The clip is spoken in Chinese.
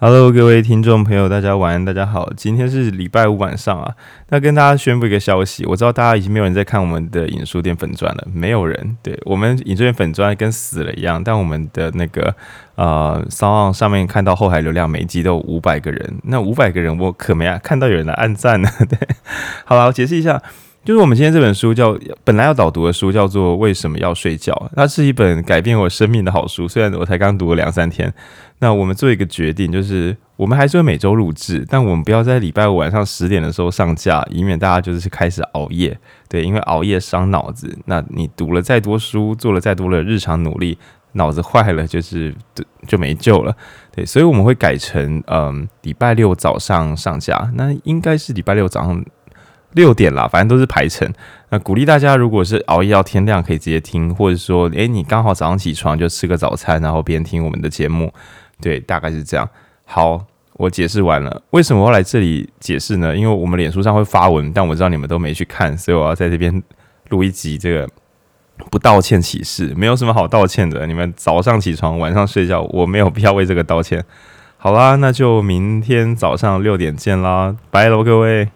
Hello，各位听众朋友，大家晚安，大家好。今天是礼拜五晚上啊，那跟大家宣布一个消息，我知道大家已经没有人在看我们的影书店粉钻了，没有人。对，我们影书店粉钻跟死了一样，但我们的那个呃，SoundOn 上面看到后台流量每集都有五百个人，那五百个人我可没啊，看到有人来按赞呢。对，好了，我解释一下。就是我们今天这本书叫本来要导读的书，叫做《为什么要睡觉》。它是一本改变我生命的好书。虽然我才刚读了两三天，那我们做一个决定，就是我们还是会每周录制，但我们不要在礼拜五晚上十点的时候上架，以免大家就是开始熬夜。对，因为熬夜伤脑子。那你读了再多书，做了再多的日常努力，脑子坏了就是就没救了。对，所以我们会改成嗯礼拜六早上上架。那应该是礼拜六早上。六点啦，反正都是排程。那鼓励大家，如果是熬夜到天亮，可以直接听，或者说，诶，你刚好早上起床就吃个早餐，然后边听我们的节目。对，大概是这样。好，我解释完了。为什么我要来这里解释呢？因为我们脸书上会发文，但我知道你们都没去看，所以我要在这边录一集这个不道歉启事。没有什么好道歉的，你们早上起床，晚上睡觉，我没有必要为这个道歉。好啦，那就明天早上六点见啦，拜喽，各位。